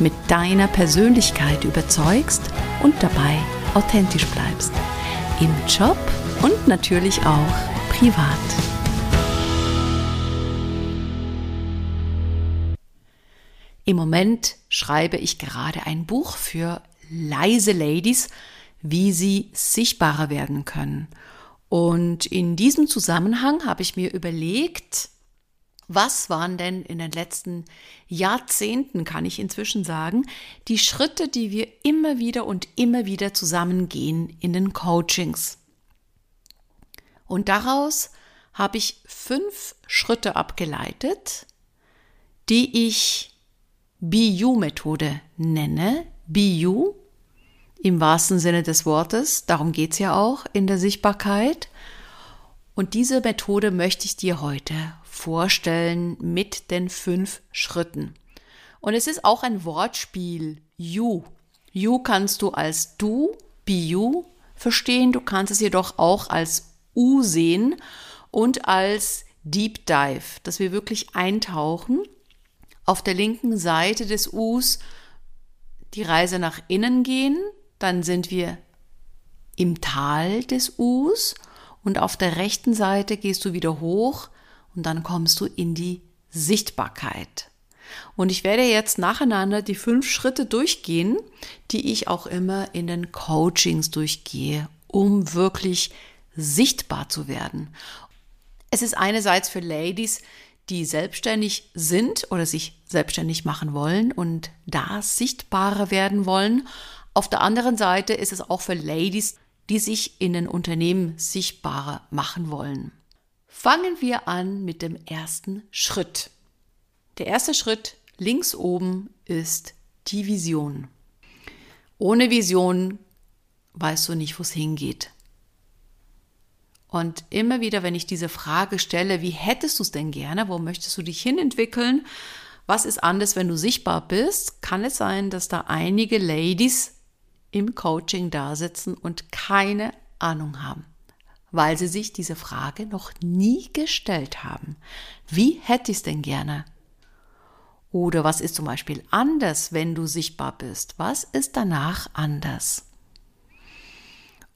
mit deiner Persönlichkeit überzeugst und dabei authentisch bleibst. Im Job und natürlich auch privat. Im Moment schreibe ich gerade ein Buch für leise Ladies, wie sie sichtbarer werden können. Und in diesem Zusammenhang habe ich mir überlegt, was waren denn in den letzten Jahrzehnten, kann ich inzwischen sagen, die Schritte, die wir immer wieder und immer wieder zusammengehen in den Coachings? Und daraus habe ich fünf Schritte abgeleitet, die ich BU-Methode nenne. BU im wahrsten Sinne des Wortes, darum geht es ja auch in der Sichtbarkeit. Und diese Methode möchte ich dir heute vorstellen mit den fünf Schritten. Und es ist auch ein Wortspiel. You. You kannst du als du, be you verstehen. Du kannst es jedoch auch als U sehen und als Deep Dive, dass wir wirklich eintauchen. Auf der linken Seite des Us die Reise nach innen gehen, dann sind wir im Tal des Us und auf der rechten Seite gehst du wieder hoch und dann kommst du in die Sichtbarkeit. Und ich werde jetzt nacheinander die fünf Schritte durchgehen, die ich auch immer in den Coachings durchgehe, um wirklich sichtbar zu werden. Es ist einerseits für Ladies, die selbstständig sind oder sich selbstständig machen wollen und da sichtbarer werden wollen. Auf der anderen Seite ist es auch für Ladies, die sich in den Unternehmen sichtbarer machen wollen. Fangen wir an mit dem ersten Schritt. Der erste Schritt links oben ist die Vision. Ohne Vision weißt du nicht, wo es hingeht. Und immer wieder, wenn ich diese Frage stelle, wie hättest du es denn gerne, wo möchtest du dich hinentwickeln, was ist anders, wenn du sichtbar bist, kann es sein, dass da einige Ladies im Coaching da sitzen und keine Ahnung haben weil sie sich diese Frage noch nie gestellt haben. Wie hätte ich es denn gerne? Oder was ist zum Beispiel anders, wenn du sichtbar bist? Was ist danach anders?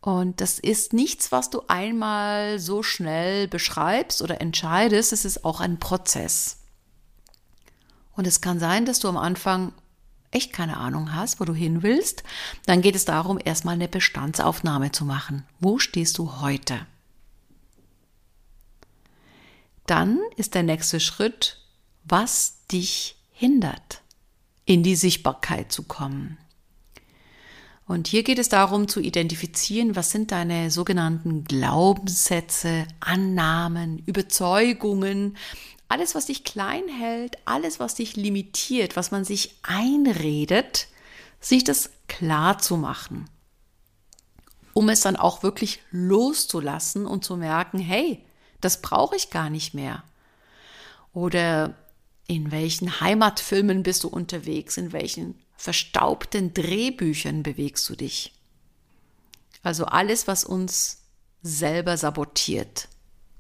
Und das ist nichts, was du einmal so schnell beschreibst oder entscheidest. Es ist auch ein Prozess. Und es kann sein, dass du am Anfang echt keine Ahnung hast, wo du hin willst, dann geht es darum, erstmal eine Bestandsaufnahme zu machen. Wo stehst du heute? Dann ist der nächste Schritt, was dich hindert, in die Sichtbarkeit zu kommen. Und hier geht es darum zu identifizieren, was sind deine sogenannten Glaubenssätze, Annahmen, Überzeugungen, alles, was dich klein hält, alles, was dich limitiert, was man sich einredet, sich das klar zu machen. Um es dann auch wirklich loszulassen und zu merken, hey, das brauche ich gar nicht mehr. Oder in welchen Heimatfilmen bist du unterwegs? In welchen verstaubten Drehbüchern bewegst du dich? Also alles, was uns selber sabotiert,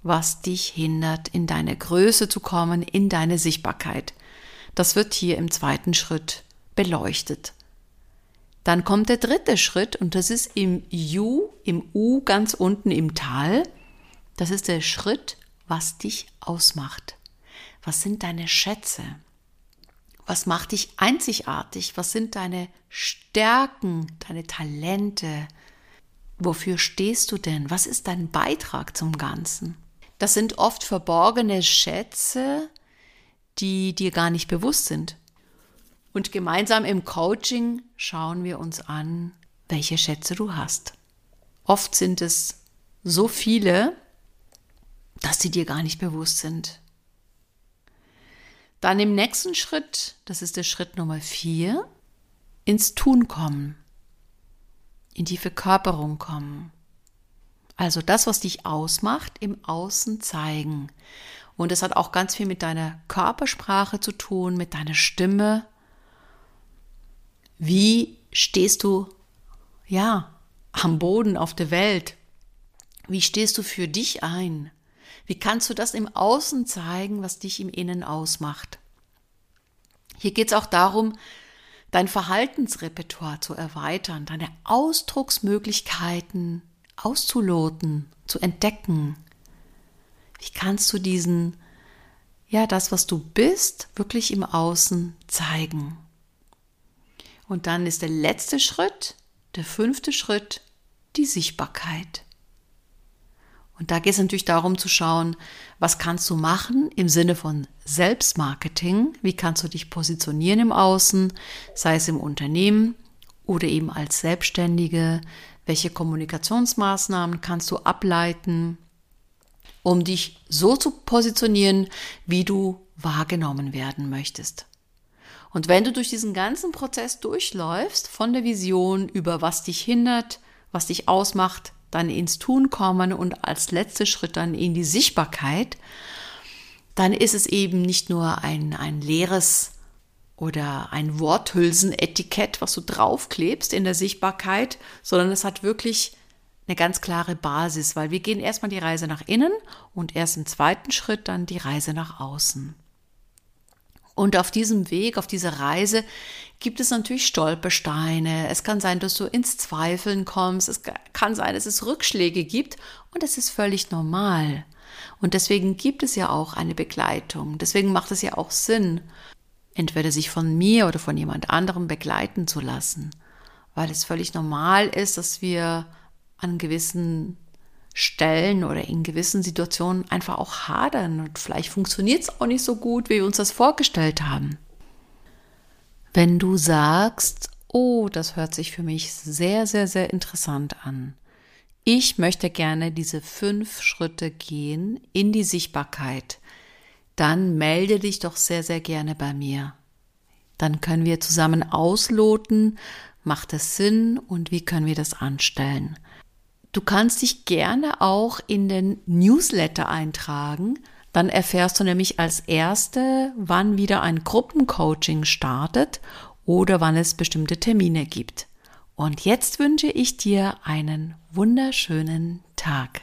was dich hindert, in deine Größe zu kommen, in deine Sichtbarkeit. Das wird hier im zweiten Schritt beleuchtet. Dann kommt der dritte Schritt und das ist im U, im U ganz unten im Tal. Das ist der Schritt, was dich ausmacht. Was sind deine Schätze? Was macht dich einzigartig? Was sind deine Stärken, deine Talente? Wofür stehst du denn? Was ist dein Beitrag zum Ganzen? Das sind oft verborgene Schätze, die dir gar nicht bewusst sind. Und gemeinsam im Coaching schauen wir uns an, welche Schätze du hast. Oft sind es so viele, dass sie dir gar nicht bewusst sind. Dann im nächsten Schritt, das ist der Schritt Nummer vier, ins Tun kommen, in die Verkörperung kommen. Also das, was dich ausmacht, im Außen zeigen. Und es hat auch ganz viel mit deiner Körpersprache zu tun, mit deiner Stimme. Wie stehst du, ja, am Boden auf der Welt? Wie stehst du für dich ein? Wie kannst du das im Außen zeigen, was dich im Innen ausmacht? Hier geht es auch darum, dein Verhaltensrepertoire zu erweitern, deine Ausdrucksmöglichkeiten auszuloten, zu entdecken. Wie kannst du diesen, ja, das, was du bist, wirklich im Außen zeigen? Und dann ist der letzte Schritt, der fünfte Schritt, die Sichtbarkeit. Und da geht es natürlich darum zu schauen, was kannst du machen im Sinne von Selbstmarketing? Wie kannst du dich positionieren im Außen, sei es im Unternehmen oder eben als Selbstständige? Welche Kommunikationsmaßnahmen kannst du ableiten, um dich so zu positionieren, wie du wahrgenommen werden möchtest? Und wenn du durch diesen ganzen Prozess durchläufst, von der Vision über was dich hindert, was dich ausmacht, dann ins Tun kommen und als letzter Schritt dann in die Sichtbarkeit, dann ist es eben nicht nur ein, ein leeres oder ein Worthülsenetikett, was du draufklebst in der Sichtbarkeit, sondern es hat wirklich eine ganz klare Basis, weil wir gehen erstmal die Reise nach innen und erst im zweiten Schritt dann die Reise nach außen. Und auf diesem Weg, auf dieser Reise gibt es natürlich Stolpersteine. Es kann sein, dass du ins Zweifeln kommst. Es kann sein, dass es Rückschläge gibt. Und es ist völlig normal. Und deswegen gibt es ja auch eine Begleitung. Deswegen macht es ja auch Sinn, entweder sich von mir oder von jemand anderem begleiten zu lassen. Weil es völlig normal ist, dass wir an gewissen Stellen oder in gewissen Situationen einfach auch hadern und vielleicht funktioniert es auch nicht so gut, wie wir uns das vorgestellt haben. Wenn du sagst, oh, das hört sich für mich sehr, sehr, sehr interessant an. Ich möchte gerne diese fünf Schritte gehen in die Sichtbarkeit. Dann melde dich doch sehr, sehr gerne bei mir. Dann können wir zusammen ausloten, macht es Sinn und wie können wir das anstellen. Du kannst dich gerne auch in den Newsletter eintragen. Dann erfährst du nämlich als Erste, wann wieder ein Gruppencoaching startet oder wann es bestimmte Termine gibt. Und jetzt wünsche ich dir einen wunderschönen Tag.